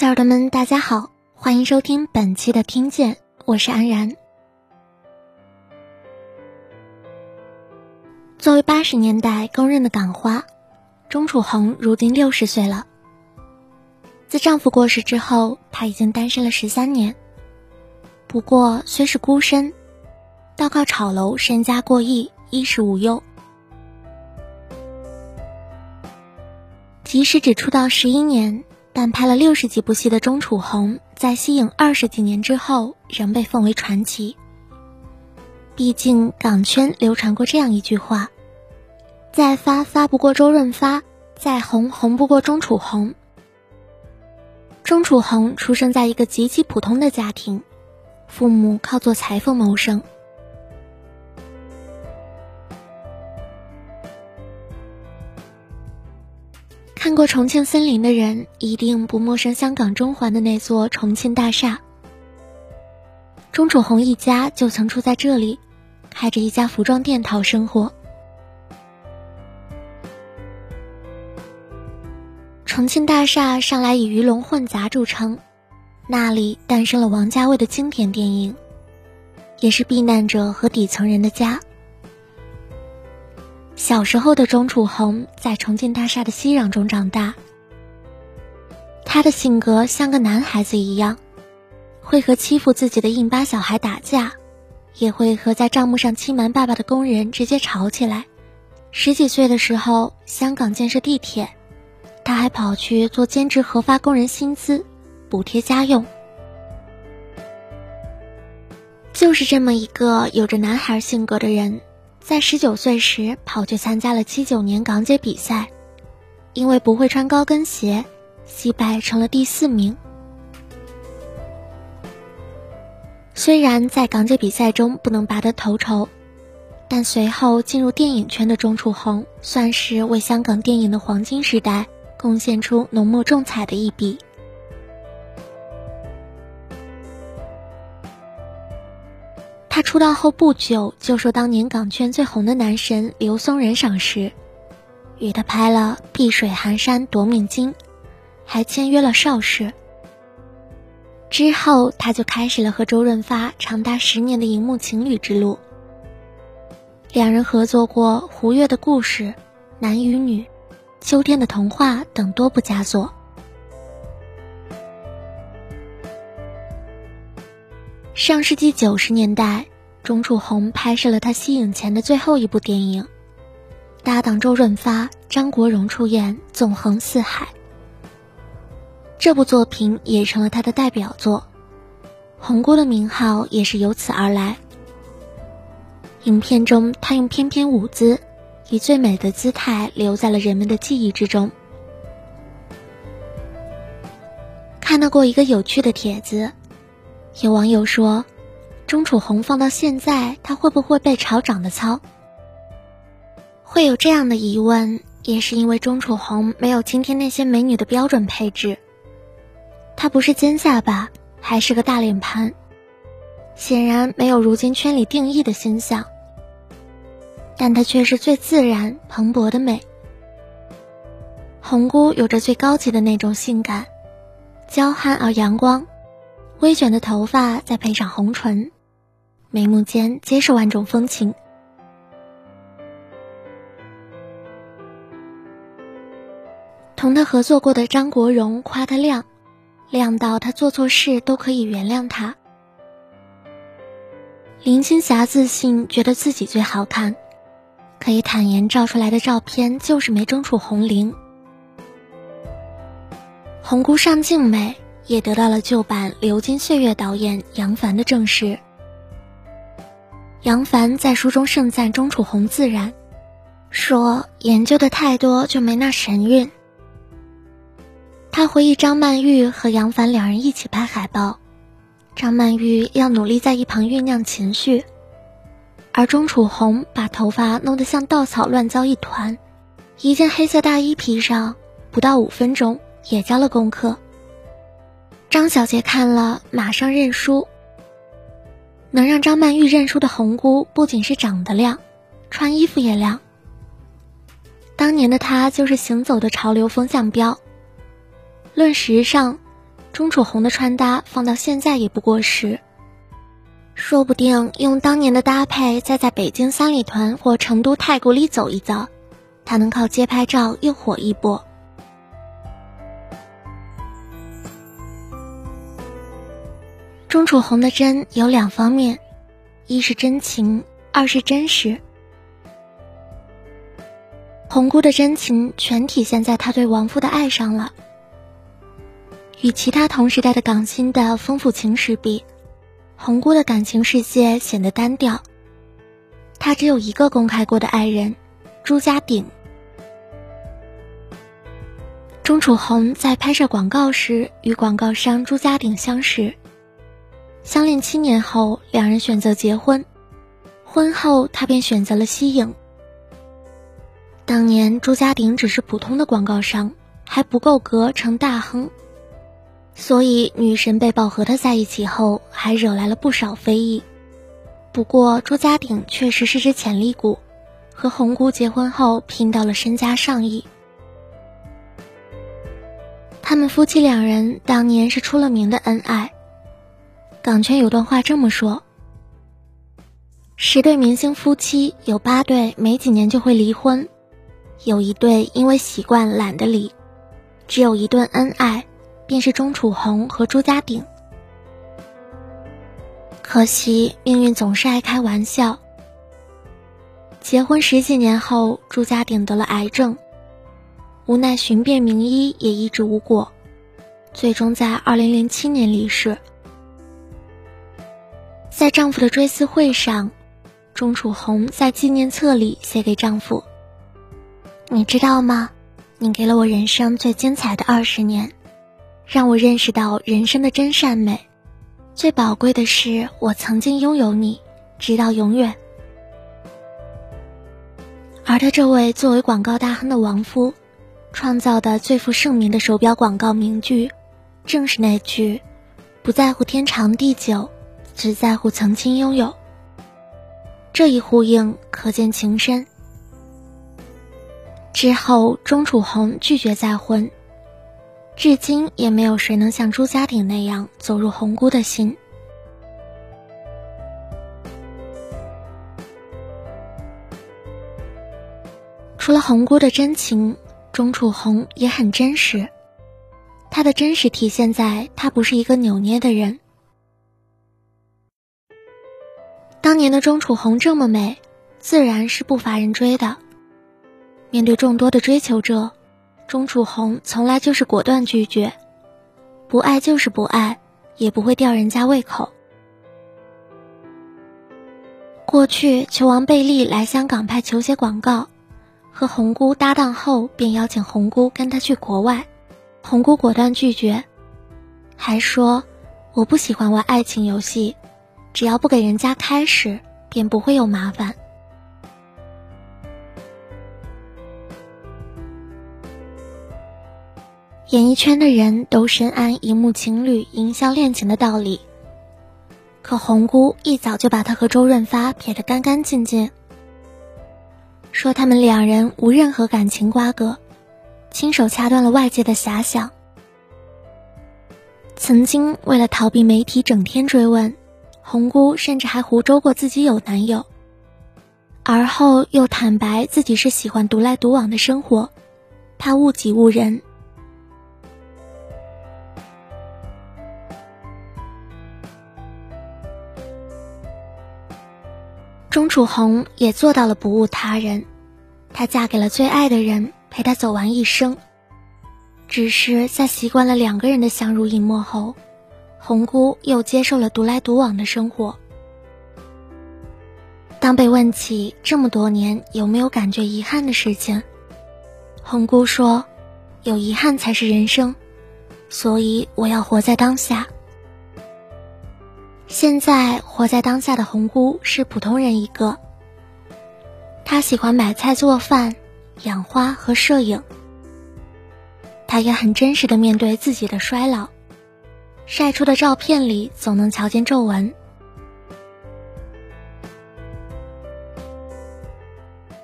小耳朵们，大家好，欢迎收听本期的听见，我是安然。作为八十年代公认的港花，钟楚红如今六十岁了。自丈夫过世之后，她已经单身了十三年。不过，虽是孤身，倒靠炒楼，身家过亿，衣食无忧。即使只出道十一年。但拍了六十几部戏的钟楚红，在息影二十几年之后，仍被奉为传奇。毕竟港圈流传过这样一句话：“再发发不过周润发，再红红不过钟楚红。”钟楚红出生在一个极其普通的家庭，父母靠做裁缝谋生。看过《重庆森林》的人一定不陌生香港中环的那座重庆大厦。钟楚红一家就曾住在这里，开着一家服装店讨生活。重庆大厦上来以鱼龙混杂著称，那里诞生了王家卫的经典电影，也是避难者和底层人的家。小时候的钟楚红在重庆大厦的熙攘中长大。他的性格像个男孩子一样，会和欺负自己的印巴小孩打架，也会和在账目上欺瞒爸爸的工人直接吵起来。十几岁的时候，香港建设地铁，他还跑去做兼职核发工人薪资，补贴家用。就是这么一个有着男孩性格的人。在十九岁时，跑去参加了七九年港姐比赛，因为不会穿高跟鞋，惜败成了第四名。虽然在港姐比赛中不能拔得头筹，但随后进入电影圈的钟楚红，算是为香港电影的黄金时代贡献出浓墨重彩的一笔。他出道后不久就受当年港圈最红的男神刘松仁赏识，与他拍了《碧水寒山夺命金》，还签约了邵氏。之后他就开始了和周润发长达十年的荧幕情侣之路。两人合作过《胡月的故事》《男与女》《秋天的童话》等多部佳作。上世纪九十年代，钟楚红拍摄了她息影前的最后一部电影，搭档周润发、张国荣出演《纵横四海》。这部作品也成了她的代表作，红姑的名号也是由此而来。影片中，她用翩翩舞姿，以最美的姿态留在了人们的记忆之中。看到过一个有趣的帖子。有网友说：“钟楚红放到现在，她会不会被炒长得糙？”会有这样的疑问，也是因为钟楚红没有今天那些美女的标准配置。她不是尖下巴，还是个大脸盘，显然没有如今圈里定义的形象。但她却是最自然、蓬勃的美。红姑有着最高级的那种性感，娇憨而阳光。微卷的头发，再配上红唇，眉目间皆是万种风情。同他合作过的张国荣夸他靓，靓到他做错事都可以原谅他。林青霞自信觉得自己最好看，可以坦言照出来的照片就是没争出红绫。红姑上镜美。也得到了旧版《流金岁月》导演杨凡的证实。杨凡在书中盛赞钟楚红自然，说研究的太多就没那神韵。他回忆张曼玉和杨凡两人一起拍海报，张曼玉要努力在一旁酝酿情绪，而钟楚红把头发弄得像稻草乱糟一团，一件黑色大衣披上，不到五分钟也交了功课。张小姐看了，马上认输。能让张曼玉认输的红姑，不仅是长得亮，穿衣服也亮。当年的她就是行走的潮流风向标。论时尚，钟楚红的穿搭放到现在也不过时。说不定用当年的搭配，再在北京三里屯或成都太古里走一遭，她能靠街拍照又火一波。钟楚红的真有两方面，一是真情，二是真实。红姑的真情全体现在她对亡夫的爱上了。与其他同时代的港星的丰富情史比。红姑的感情世界显得单调。她只有一个公开过的爱人，朱家鼎。钟楚红在拍摄广告时与广告商朱家鼎相识，相恋七年后，两人选择结婚。婚后，他便选择了息影。当年朱家鼎只是普通的广告商，还不够格成大亨。所以，女神被曝和他在一起后，还惹来了不少非议。不过，朱家鼎确实是只潜力股，和红姑结婚后拼到了身家上亿。他们夫妻两人当年是出了名的恩爱。港圈有段话这么说：十对明星夫妻有八对没几年就会离婚，有一对因为习惯懒得离，只有一段恩爱。便是钟楚红和朱家鼎。可惜命运总是爱开玩笑。结婚十几年后，朱家鼎得了癌症，无奈寻遍名医也医治无果，最终在二零零七年离世。在丈夫的追思会上，钟楚红在纪念册里写给丈夫：“你知道吗？你给了我人生最精彩的二十年。”让我认识到人生的真善美，最宝贵的是我曾经拥有你，直到永远。而他这位作为广告大亨的亡夫，创造的最负盛名的手表广告名句，正是那句“不在乎天长地久，只在乎曾经拥有”。这一呼应可见情深。之后，钟楚红拒绝再婚。至今也没有谁能像朱家鼎那样走入红姑的心。除了红姑的真情，钟楚红也很真实。她的真实体现在她不是一个扭捏的人。当年的钟楚红这么美，自然是不乏人追的。面对众多的追求者。钟楚红从来就是果断拒绝，不爱就是不爱，也不会吊人家胃口。过去球王贝利来香港拍球鞋广告，和红姑搭档后，便邀请红姑跟他去国外，红姑果断拒绝，还说我不喜欢玩爱情游戏，只要不给人家开始，便不会有麻烦。演艺圈的人都深谙荧幕情侣营销恋情的道理，可红姑一早就把他和周润发撇得干干净净，说他们两人无任何感情瓜葛，亲手掐断了外界的遐想。曾经为了逃避媒体整天追问，红姑甚至还胡诌过自己有男友，而后又坦白自己是喜欢独来独往的生活，怕误己误人。钟楚红也做到了不误他人，她嫁给了最爱的人，陪他走完一生。只是在习惯了两个人的相濡以沫后，红姑又接受了独来独往的生活。当被问起这么多年有没有感觉遗憾的事情，红姑说：“有遗憾才是人生，所以我要活在当下。”现在活在当下的红姑是普通人一个。她喜欢买菜做饭、养花和摄影。她也很真实的面对自己的衰老，晒出的照片里总能瞧见皱纹。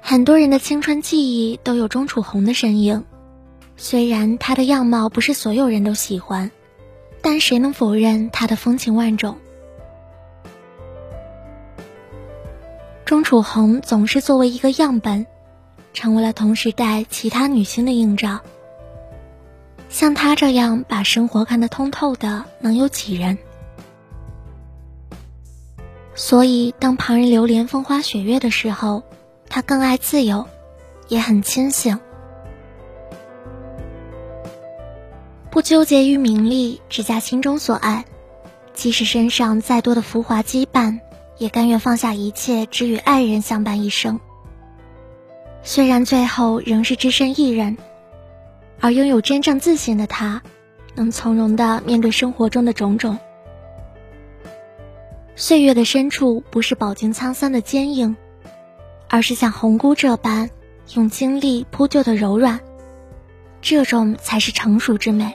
很多人的青春记忆都有钟楚红的身影，虽然她的样貌不是所有人都喜欢，但谁能否认她的风情万种？钟楚红总是作为一个样本，成为了同时代其他女星的映照。像他这样把生活看得通透的，能有几人？所以，当旁人流连风花雪月的时候，他更爱自由，也很清醒。不纠结于名利，只嫁心中所爱。即使身上再多的浮华羁绊，也甘愿放下一切，只与爱人相伴一生。虽然最后仍是只身一人，而拥有真正自信的他，能从容的面对生活中的种种。岁月的深处，不是饱经沧桑的坚硬，而是像红菇这般，用经历铺就的柔软。这种才是成熟之美。